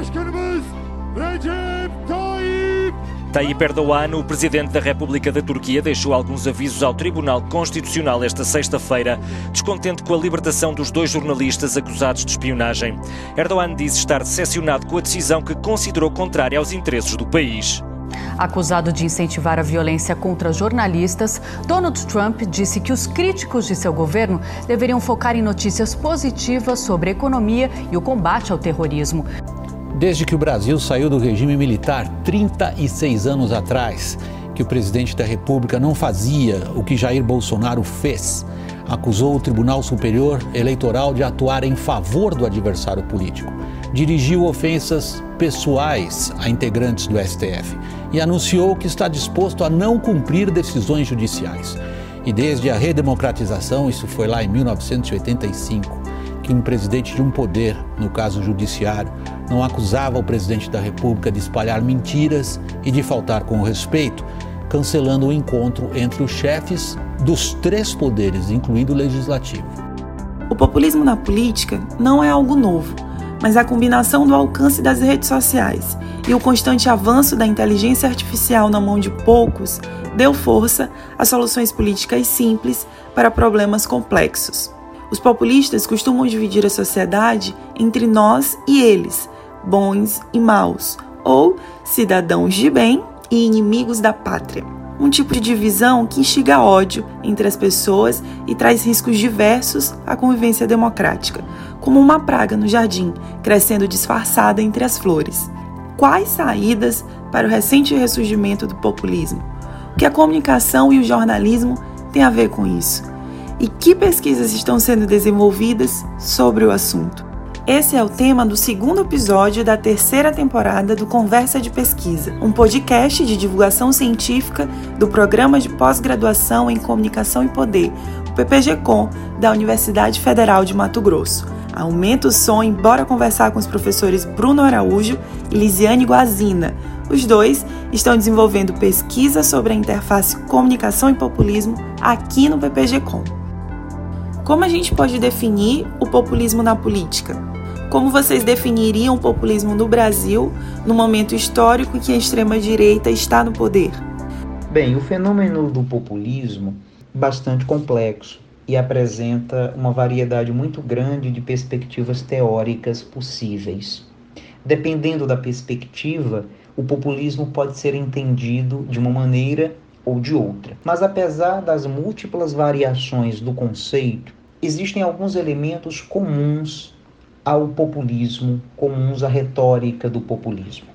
Cumhurbaşkanımız Recep Tayyip Tayyip Erdogan, o presidente da República da Turquia, deixou alguns avisos ao Tribunal Constitucional esta sexta-feira, descontente com a libertação dos dois jornalistas acusados de espionagem. Erdogan disse estar decepcionado com a decisão que considerou contrária aos interesses do país. Acusado de incentivar a violência contra jornalistas, Donald Trump disse que os críticos de seu governo deveriam focar em notícias positivas sobre a economia e o combate ao terrorismo. Desde que o Brasil saiu do regime militar 36 anos atrás, que o presidente da República não fazia o que Jair Bolsonaro fez, acusou o Tribunal Superior Eleitoral de atuar em favor do adversário político, dirigiu ofensas pessoais a integrantes do STF e anunciou que está disposto a não cumprir decisões judiciais. E desde a redemocratização, isso foi lá em 1985, que um presidente de um poder, no caso judiciário, não acusava o presidente da República de espalhar mentiras e de faltar com o respeito, cancelando o encontro entre os chefes dos três poderes, incluindo o legislativo. O populismo na política não é algo novo, mas a combinação do alcance das redes sociais e o constante avanço da inteligência artificial na mão de poucos deu força a soluções políticas simples para problemas complexos. Os populistas costumam dividir a sociedade entre nós e eles, bons e maus, ou cidadãos de bem e inimigos da pátria. Um tipo de divisão que instiga ódio entre as pessoas e traz riscos diversos à convivência democrática, como uma praga no jardim, crescendo disfarçada entre as flores. Quais saídas para o recente ressurgimento do populismo? O que a comunicação e o jornalismo têm a ver com isso? E que pesquisas estão sendo desenvolvidas sobre o assunto. Esse é o tema do segundo episódio da terceira temporada do Conversa de Pesquisa, um podcast de divulgação científica do Programa de Pós-Graduação em Comunicação e Poder, o PPG-Com, da Universidade Federal de Mato Grosso. Aumenta o som e bora conversar com os professores Bruno Araújo e Lisiane Guazina. Os dois estão desenvolvendo pesquisa sobre a interface comunicação e populismo aqui no PPG-Com. Como a gente pode definir o populismo na política? Como vocês definiriam o populismo no Brasil no momento histórico em que a extrema-direita está no poder? Bem, o fenômeno do populismo é bastante complexo e apresenta uma variedade muito grande de perspectivas teóricas possíveis. Dependendo da perspectiva, o populismo pode ser entendido de uma maneira ou de outra. Mas apesar das múltiplas variações do conceito, existem alguns elementos comuns ao populismo, comuns à retórica do populismo.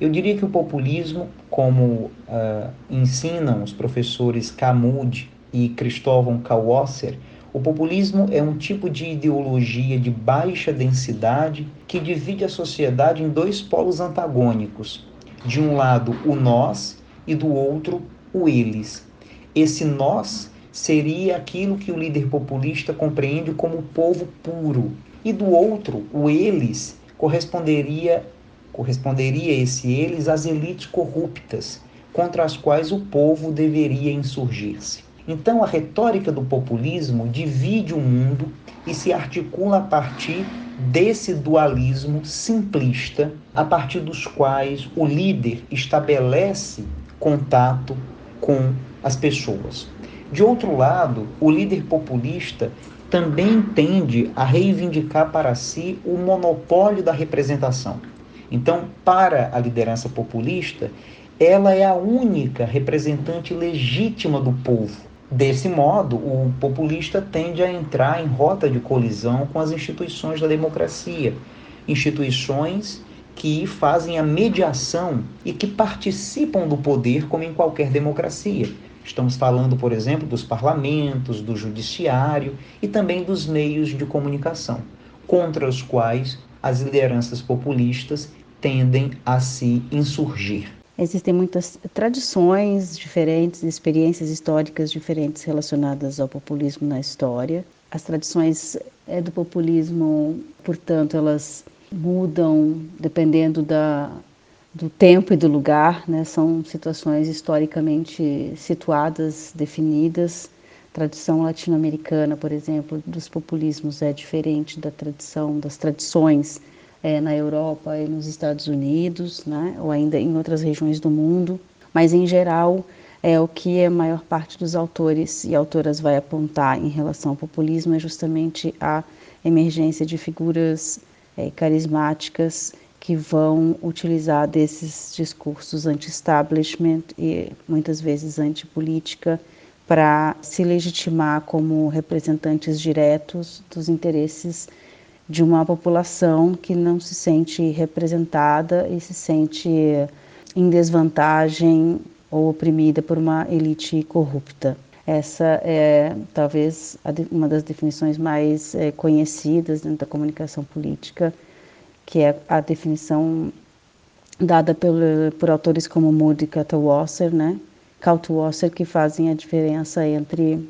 Eu diria que o populismo, como uh, ensinam os professores Camus e Cristóvão Kawasser, o populismo é um tipo de ideologia de baixa densidade que divide a sociedade em dois polos antagônicos. De um lado, o nós e do outro, o eles. Esse nós seria aquilo que o líder populista compreende como povo puro. E do outro, o eles corresponderia corresponderia esse eles às elites corruptas, contra as quais o povo deveria insurgir-se. Então a retórica do populismo divide o mundo e se articula a partir desse dualismo simplista, a partir dos quais o líder estabelece contato com as pessoas. De outro lado, o líder populista também tende a reivindicar para si o monopólio da representação. Então, para a liderança populista, ela é a única representante legítima do povo. Desse modo, o populista tende a entrar em rota de colisão com as instituições da democracia, instituições que fazem a mediação e que participam do poder como em qualquer democracia. Estamos falando, por exemplo, dos parlamentos, do judiciário e também dos meios de comunicação, contra os quais as lideranças populistas tendem a se insurgir. Existem muitas tradições diferentes, experiências históricas diferentes relacionadas ao populismo na história. As tradições eh, do populismo, portanto, elas mudam dependendo da do tempo e do lugar, né? são situações historicamente situadas, definidas. Tradição latino-americana, por exemplo, dos populismos é diferente da tradição, das tradições é, na Europa e nos Estados Unidos, né, ou ainda em outras regiões do mundo, mas em geral é o que a maior parte dos autores e autoras vai apontar em relação ao populismo é justamente a emergência de figuras é, carismáticas que vão utilizar desses discursos anti-establishment e muitas vezes anti-política para se legitimar como representantes diretos dos interesses de uma população que não se sente representada e se sente em desvantagem ou oprimida por uma elite corrupta. Essa é talvez uma das definições mais é, conhecidas dentro da comunicação política, que é a definição dada por, por autores como Moody e né? Kaltwasser, que fazem a diferença entre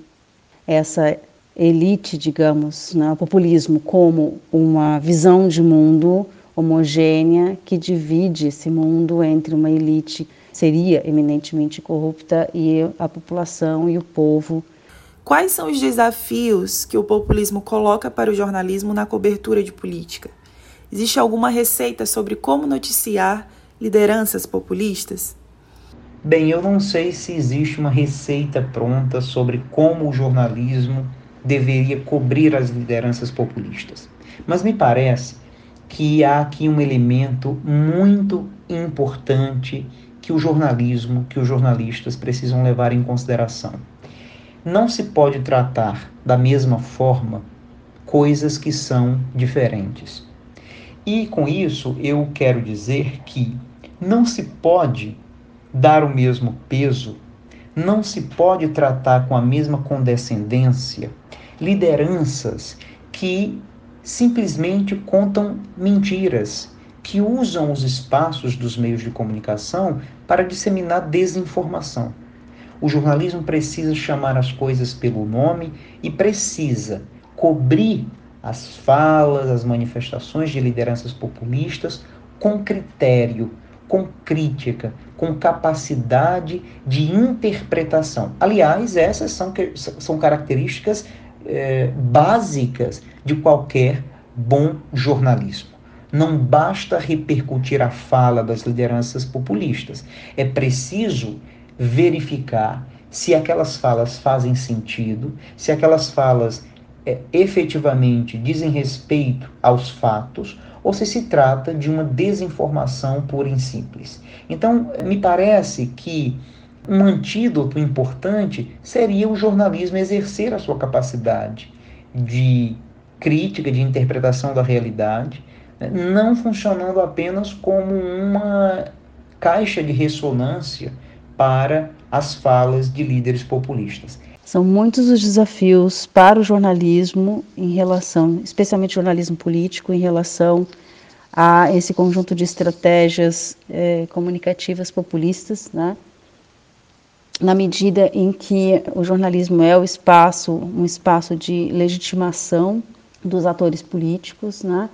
essa elite, digamos, né, o populismo como uma visão de mundo homogênea que divide esse mundo entre uma elite seria eminentemente corrupta e a população e o povo. Quais são os desafios que o populismo coloca para o jornalismo na cobertura de política? Existe alguma receita sobre como noticiar lideranças populistas? Bem, eu não sei se existe uma receita pronta sobre como o jornalismo deveria cobrir as lideranças populistas. Mas me parece que há aqui um elemento muito importante que o jornalismo, que os jornalistas precisam levar em consideração. Não se pode tratar da mesma forma coisas que são diferentes. E com isso eu quero dizer que não se pode dar o mesmo peso, não se pode tratar com a mesma condescendência lideranças que simplesmente contam mentiras, que usam os espaços dos meios de comunicação para disseminar desinformação. O jornalismo precisa chamar as coisas pelo nome e precisa cobrir as falas, as manifestações de lideranças populistas com critério, com crítica, com capacidade de interpretação. Aliás, essas são, são características é, básicas de qualquer bom jornalismo. Não basta repercutir a fala das lideranças populistas. É preciso verificar se aquelas falas fazem sentido, se aquelas falas é, efetivamente dizem respeito aos fatos ou se se trata de uma desinformação pura e simples. Então, me parece que um antídoto importante seria o jornalismo exercer a sua capacidade de crítica, de interpretação da realidade, né, não funcionando apenas como uma caixa de ressonância para as falas de líderes populistas. São muitos os desafios para o jornalismo em relação, especialmente jornalismo político, em relação a esse conjunto de estratégias eh, comunicativas populistas, né? na medida em que o jornalismo é o espaço, um espaço de legitimação dos atores políticos, né?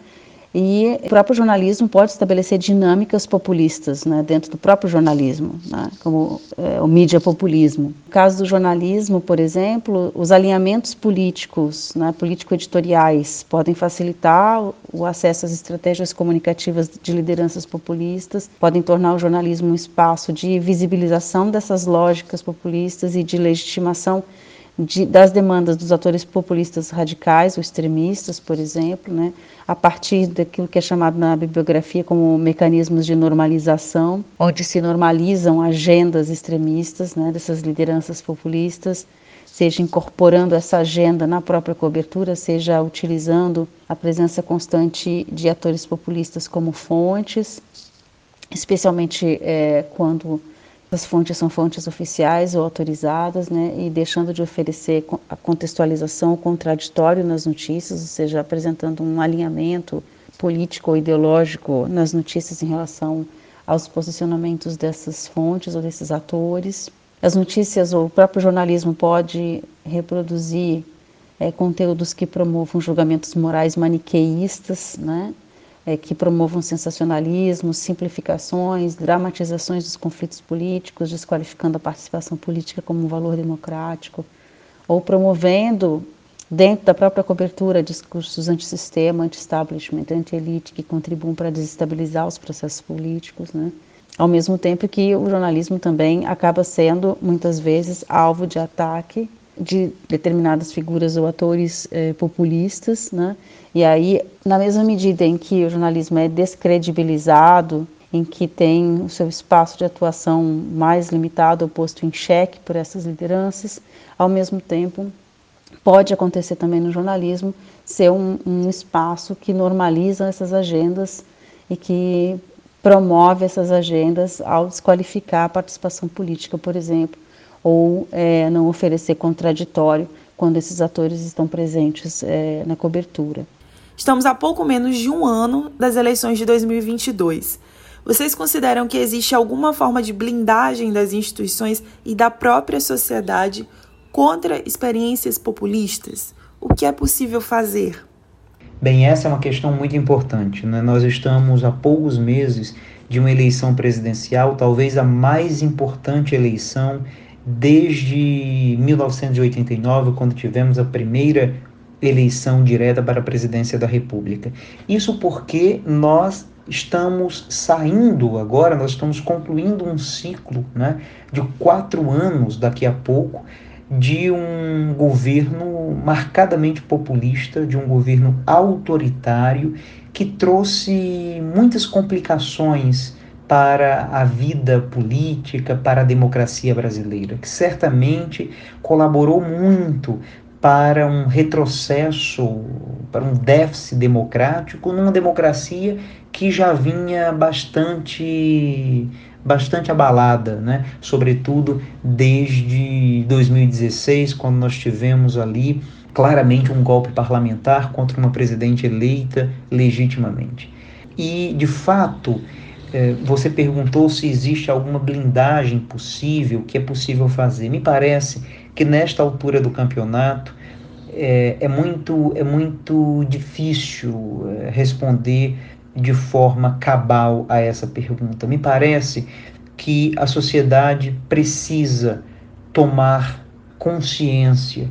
E o próprio jornalismo pode estabelecer dinâmicas populistas né, dentro do próprio jornalismo, né, como é, o mídia populismo. No caso do jornalismo, por exemplo, os alinhamentos políticos, né, político-editoriais, podem facilitar o acesso às estratégias comunicativas de lideranças populistas, podem tornar o jornalismo um espaço de visibilização dessas lógicas populistas e de legitimação de, das demandas dos atores populistas radicais ou extremistas, por exemplo, né, a partir daquilo que é chamado na bibliografia como mecanismos de normalização, onde se normalizam agendas extremistas né, dessas lideranças populistas, seja incorporando essa agenda na própria cobertura, seja utilizando a presença constante de atores populistas como fontes, especialmente é, quando as fontes são fontes oficiais ou autorizadas, né, e deixando de oferecer a contextualização contraditório nas notícias, ou seja, apresentando um alinhamento político ou ideológico nas notícias em relação aos posicionamentos dessas fontes ou desses atores. As notícias ou o próprio jornalismo pode reproduzir é, conteúdos que promovam julgamentos morais maniqueístas, né, é, que promovam sensacionalismo, simplificações, dramatizações dos conflitos políticos, desqualificando a participação política como um valor democrático, ou promovendo dentro da própria cobertura, discursos anti-sistema, anti-establishment, anti-elite, que contribuem para desestabilizar os processos políticos, né? Ao mesmo tempo que o jornalismo também acaba sendo, muitas vezes, alvo de ataque de determinadas figuras ou atores eh, populistas, né? E aí, na mesma medida em que o jornalismo é descredibilizado, em que tem o seu espaço de atuação mais limitado ou posto em xeque por essas lideranças, ao mesmo tempo pode acontecer também no jornalismo ser um, um espaço que normaliza essas agendas e que promove essas agendas ao desqualificar a participação política, por exemplo, ou é, não oferecer contraditório quando esses atores estão presentes é, na cobertura. Estamos a pouco menos de um ano das eleições de 2022. Vocês consideram que existe alguma forma de blindagem das instituições e da própria sociedade contra experiências populistas? O que é possível fazer? Bem, essa é uma questão muito importante. Né? Nós estamos há poucos meses de uma eleição presidencial, talvez a mais importante eleição desde 1989, quando tivemos a primeira eleição direta para a presidência da República. Isso porque nós estamos saindo agora, nós estamos concluindo um ciclo né, de quatro anos daqui a pouco de um governo marcadamente populista, de um governo autoritário que trouxe muitas complicações para a vida política, para a democracia brasileira, que certamente colaborou muito para um retrocesso, para um déficit democrático numa democracia que já vinha bastante bastante abalada, né? sobretudo desde 2016, quando nós tivemos ali claramente um golpe parlamentar contra uma presidente eleita legitimamente. E, de fato, você perguntou se existe alguma blindagem possível, que é possível fazer. Me parece que nesta altura do campeonato é, é muito, é muito difícil é, responder de forma cabal a essa pergunta. Me parece que a sociedade precisa tomar consciência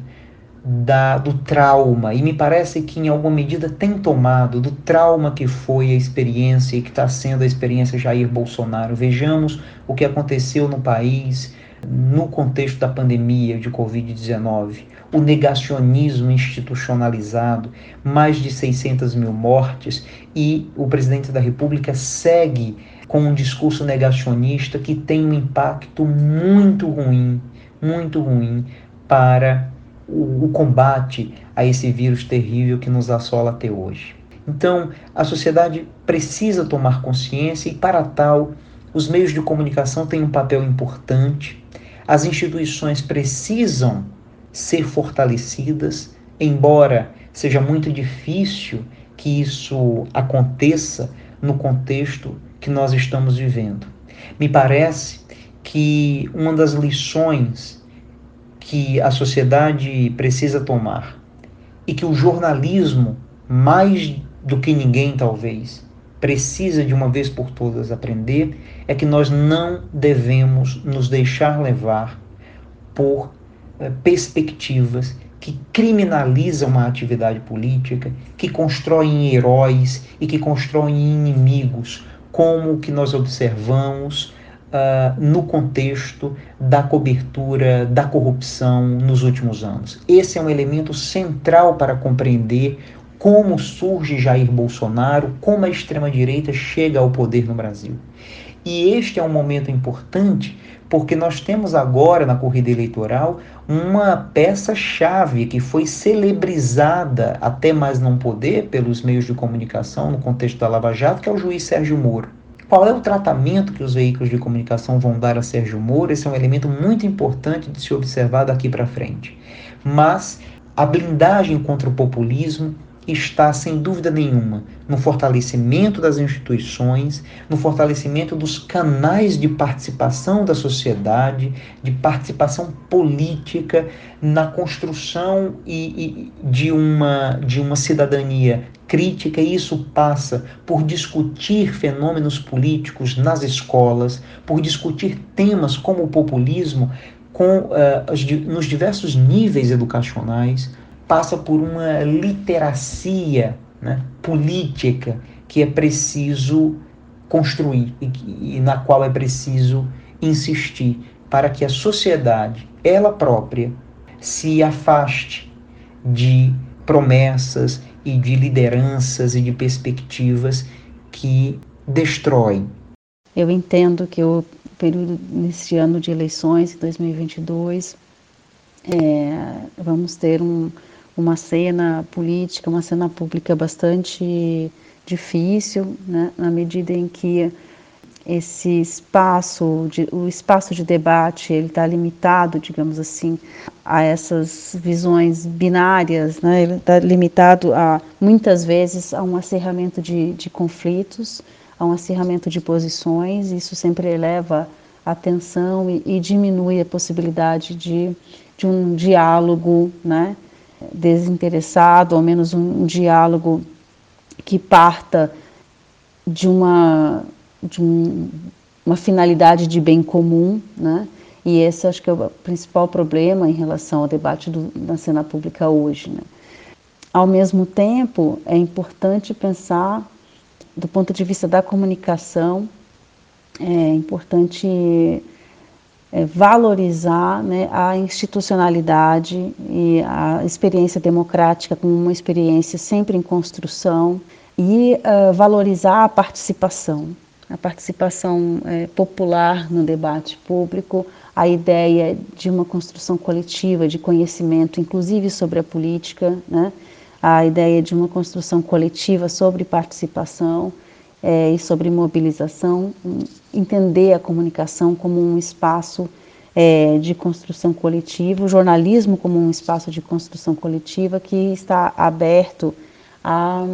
da, do trauma, e me parece que em alguma medida tem tomado, do trauma que foi a experiência e que está sendo a experiência Jair Bolsonaro. Vejamos o que aconteceu no país no contexto da pandemia de Covid-19 o negacionismo institucionalizado, mais de 600 mil mortes, e o presidente da República segue com um discurso negacionista que tem um impacto muito ruim, muito ruim para o, o combate a esse vírus terrível que nos assola até hoje. Então, a sociedade precisa tomar consciência e, para tal, os meios de comunicação têm um papel importante, as instituições precisam ser fortalecidas, embora seja muito difícil que isso aconteça no contexto que nós estamos vivendo. Me parece que uma das lições que a sociedade precisa tomar e que o jornalismo, mais do que ninguém talvez, precisa de uma vez por todas aprender é que nós não devemos nos deixar levar por eh, perspectivas que criminalizam a atividade política, que constroem heróis e que constroem inimigos, como o que nós observamos uh, no contexto da cobertura da corrupção nos últimos anos. Esse é um elemento central para compreender como surge Jair Bolsonaro, como a extrema-direita chega ao poder no Brasil. E este é um momento importante porque nós temos agora na corrida eleitoral uma peça-chave que foi celebrizada até mais não poder pelos meios de comunicação no contexto da Lava Jato, que é o juiz Sérgio Moro. Qual é o tratamento que os veículos de comunicação vão dar a Sérgio Moro? Esse é um elemento muito importante de se observar daqui para frente. Mas a blindagem contra o populismo está, sem dúvida nenhuma, no fortalecimento das instituições, no fortalecimento dos canais de participação da sociedade, de participação política, na construção e, e de, uma, de uma cidadania crítica, e isso passa por discutir fenômenos políticos nas escolas, por discutir temas como o populismo com, uh, nos diversos níveis educacionais passa por uma literacia né, política que é preciso construir e, e na qual é preciso insistir para que a sociedade, ela própria, se afaste de promessas e de lideranças e de perspectivas que destroem. Eu entendo que o período nesse ano de eleições, 2022, é, vamos ter um, uma cena política, uma cena pública bastante difícil, né, na medida em que esse espaço, de, o espaço de debate, ele está limitado, digamos assim, a essas visões binárias, né? ele está limitado a, muitas vezes, a um acerramento de, de conflitos, a um acirramento de posições, isso sempre eleva a tensão e, e diminui a possibilidade de, de um diálogo né? desinteressado, ao menos um, um diálogo que parta de uma de um, uma finalidade de bem comum, né? E esse acho que é o principal problema em relação ao debate do, na cena pública hoje. Né? Ao mesmo tempo, é importante pensar, do ponto de vista da comunicação, é importante é, valorizar né, a institucionalidade e a experiência democrática como uma experiência sempre em construção e uh, valorizar a participação a participação é, popular no debate público, a ideia de uma construção coletiva de conhecimento, inclusive sobre a política, né? a ideia de uma construção coletiva sobre participação é, e sobre mobilização, entender a comunicação como um espaço é, de construção coletiva, o jornalismo como um espaço de construção coletiva que está aberto a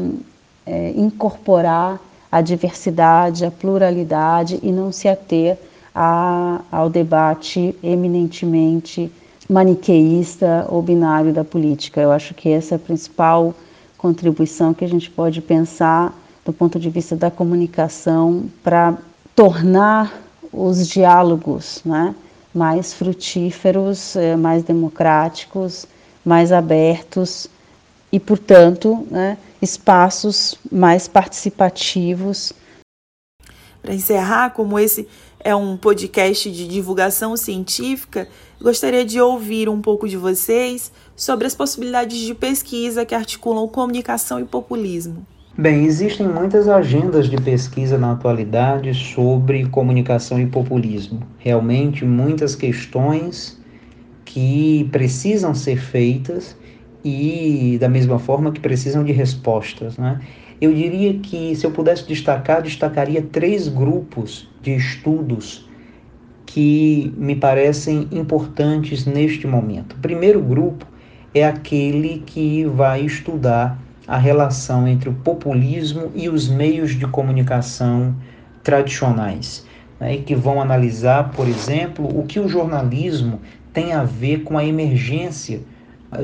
é, incorporar a diversidade, a pluralidade e não se ater a, ao debate eminentemente maniqueísta ou binário da política. Eu acho que essa é a principal contribuição que a gente pode pensar do ponto de vista da comunicação para tornar os diálogos né, mais frutíferos, eh, mais democráticos, mais abertos e, portanto, né, espaços mais participativos. Para encerrar, como esse é um podcast de divulgação científica, gostaria de ouvir um pouco de vocês sobre as possibilidades de pesquisa que articulam comunicação e populismo. Bem, existem muitas agendas de pesquisa na atualidade sobre comunicação e populismo. Realmente, muitas questões que precisam ser feitas e da mesma forma que precisam de respostas. Né? Eu diria que, se eu pudesse destacar, destacaria três grupos de estudos que me parecem importantes neste momento. O primeiro grupo é aquele que vai estudar a relação entre o populismo e os meios de comunicação tradicionais, né, e que vão analisar, por exemplo, o que o jornalismo tem a ver com a emergência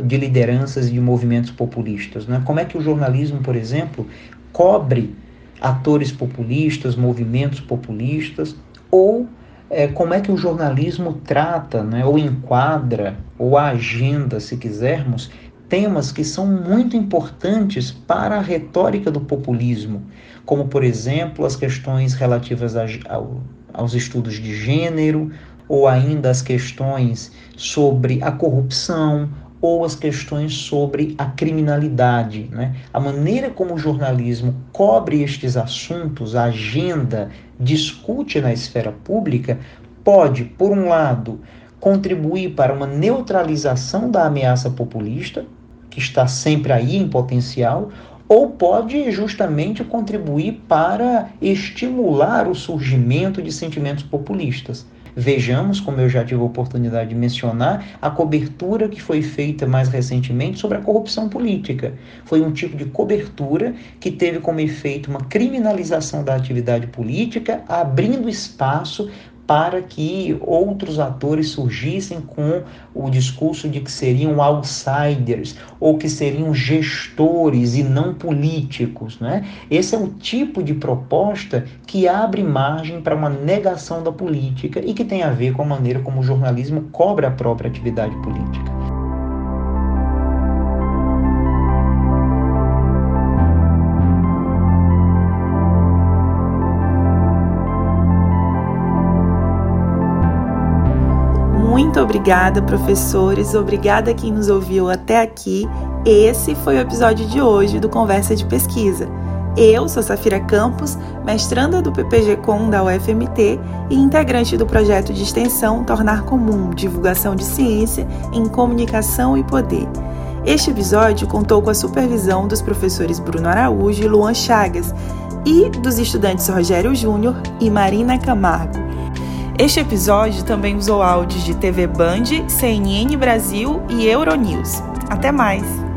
de lideranças e de movimentos populistas. Né? Como é que o jornalismo, por exemplo, cobre atores populistas, movimentos populistas, ou é, como é que o jornalismo trata, né, ou enquadra, ou agenda, se quisermos, temas que são muito importantes para a retórica do populismo, como, por exemplo, as questões relativas a, ao, aos estudos de gênero, ou ainda as questões sobre a corrupção, ou as questões sobre a criminalidade. Né? A maneira como o jornalismo cobre estes assuntos, a agenda, discute na esfera pública, pode, por um lado, contribuir para uma neutralização da ameaça populista, que está sempre aí em potencial, ou pode justamente contribuir para estimular o surgimento de sentimentos populistas. Vejamos, como eu já tive a oportunidade de mencionar, a cobertura que foi feita mais recentemente sobre a corrupção política. Foi um tipo de cobertura que teve como efeito uma criminalização da atividade política, abrindo espaço para que outros atores surgissem com o discurso de que seriam outsiders ou que seriam gestores e não políticos. Né? Esse é o tipo de proposta que abre margem para uma negação da política e que tem a ver com a maneira como o jornalismo cobra a própria atividade política. Obrigada, professores. Obrigada quem nos ouviu até aqui. Esse foi o episódio de hoje do Conversa de Pesquisa. Eu sou Safira Campos, mestranda do PPG-Com da UFMT e integrante do projeto de extensão Tornar Comum Divulgação de Ciência em Comunicação e Poder. Este episódio contou com a supervisão dos professores Bruno Araújo e Luan Chagas e dos estudantes Rogério Júnior e Marina Camargo. Este episódio também usou áudios de TV Band, CNN Brasil e Euronews. Até mais!